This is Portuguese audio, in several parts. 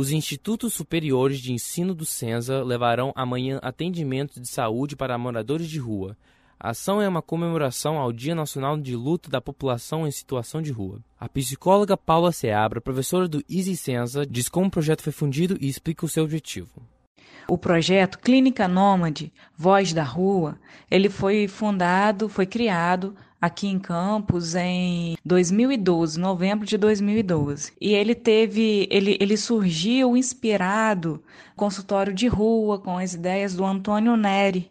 Os institutos superiores de ensino do Senza levarão amanhã atendimento de saúde para moradores de rua. A ação é uma comemoração ao Dia Nacional de Luta da População em Situação de Rua. A psicóloga Paula Seabra, professora do Easy Senza, diz como o projeto foi fundido e explica o seu objetivo. O projeto Clínica Nômade, Voz da Rua, ele foi fundado, foi criado aqui em Campos em 2012, novembro de 2012. E ele teve, ele, ele surgiu inspirado consultório de rua com as ideias do Antônio Neri.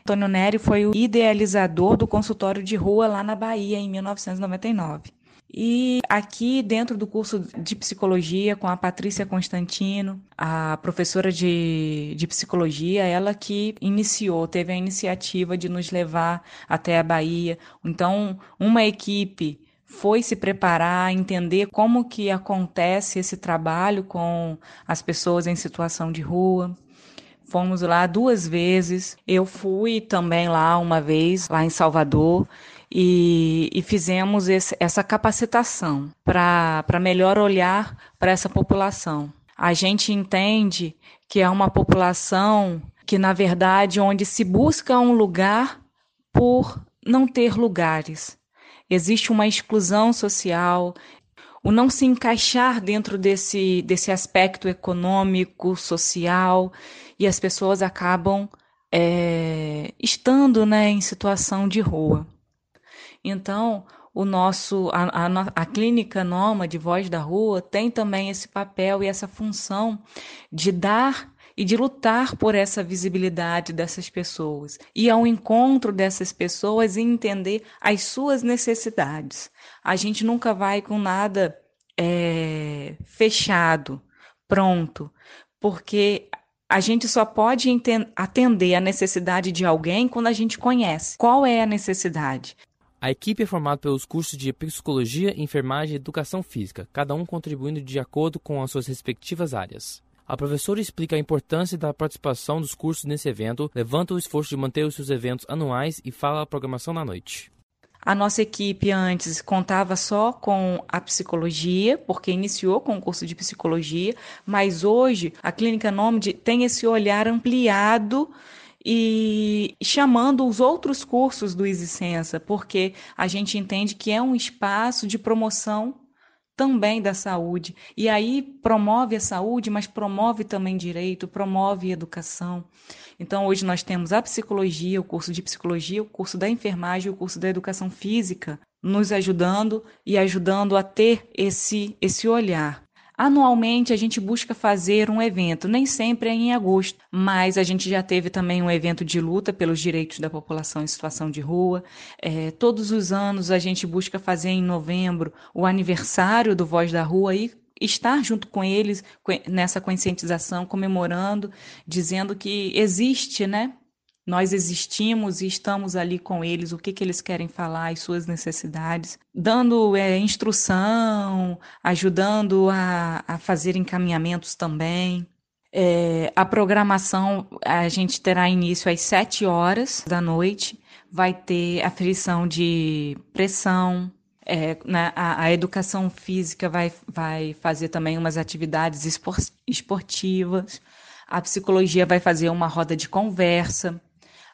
Antônio Neri foi o idealizador do consultório de rua lá na Bahia em 1999. E aqui dentro do curso de psicologia, com a Patrícia Constantino, a professora de, de psicologia, ela que iniciou, teve a iniciativa de nos levar até a Bahia. Então, uma equipe foi se preparar, entender como que acontece esse trabalho com as pessoas em situação de rua. Fomos lá duas vezes. Eu fui também lá uma vez, lá em Salvador e, e fizemos esse, essa capacitação para melhor olhar para essa população. A gente entende que é uma população que, na verdade, onde se busca um lugar por não ter lugares. Existe uma exclusão social, o não se encaixar dentro desse, desse aspecto econômico, social, e as pessoas acabam é, estando né, em situação de rua. Então, o nosso a, a, a clínica Nômade Voz da Rua tem também esse papel e essa função de dar e de lutar por essa visibilidade dessas pessoas e ao encontro dessas pessoas e entender as suas necessidades. A gente nunca vai com nada é, fechado, pronto, porque a gente só pode atender a necessidade de alguém quando a gente conhece qual é a necessidade. A equipe é formada pelos cursos de psicologia, enfermagem e educação física, cada um contribuindo de acordo com as suas respectivas áreas. A professora explica a importância da participação dos cursos nesse evento, levanta o esforço de manter os seus eventos anuais e fala a programação na noite. A nossa equipe antes contava só com a psicologia, porque iniciou com o curso de psicologia, mas hoje a Clínica Nômade tem esse olhar ampliado e chamando os outros cursos do Isicença, porque a gente entende que é um espaço de promoção também da saúde. E aí promove a saúde, mas promove também direito, promove educação. Então hoje nós temos a psicologia, o curso de psicologia, o curso da enfermagem, o curso da educação física, nos ajudando e ajudando a ter esse esse olhar Anualmente a gente busca fazer um evento, nem sempre é em agosto, mas a gente já teve também um evento de luta pelos direitos da população em situação de rua. É, todos os anos a gente busca fazer em novembro o aniversário do Voz da Rua e estar junto com eles nessa conscientização, comemorando, dizendo que existe, né, nós existimos e estamos ali com eles, o que, que eles querem falar, as suas necessidades, dando é, instrução, ajudando a, a fazer encaminhamentos também. É, a programação a gente terá início às 7 horas da noite, vai ter aferição de pressão, é, né, a, a, educação física vai, vai fazer também umas atividades esportivas, a psicologia vai fazer uma roda de conversa,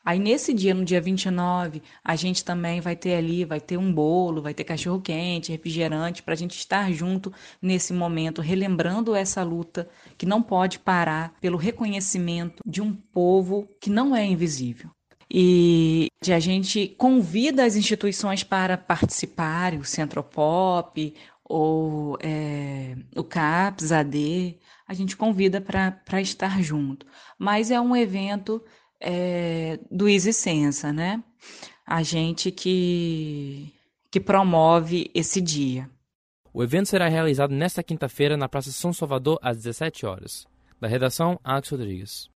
Aí nesse dia, no dia 29, a gente também vai ter ali, vai ter um bolo, vai ter cachorro quente, refrigerante, para a gente estar junto nesse momento, relembrando essa luta que não pode parar pelo reconhecimento de um povo que não é invisível. E a gente convida as instituições para participarem, o Centropop, ou é, o CAPS, AD, a gente convida para estar junto. Mas é um evento é, do Easy né? A gente que, que promove esse dia. O evento será realizado nesta quinta-feira na Praça São Salvador às 17 horas. Da redação, Alex Rodrigues.